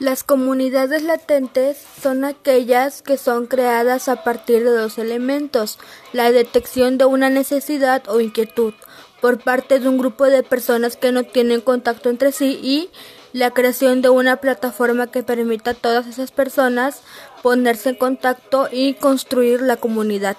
Las comunidades latentes son aquellas que son creadas a partir de dos elementos, la detección de una necesidad o inquietud por parte de un grupo de personas que no tienen contacto entre sí y la creación de una plataforma que permita a todas esas personas ponerse en contacto y construir la comunidad.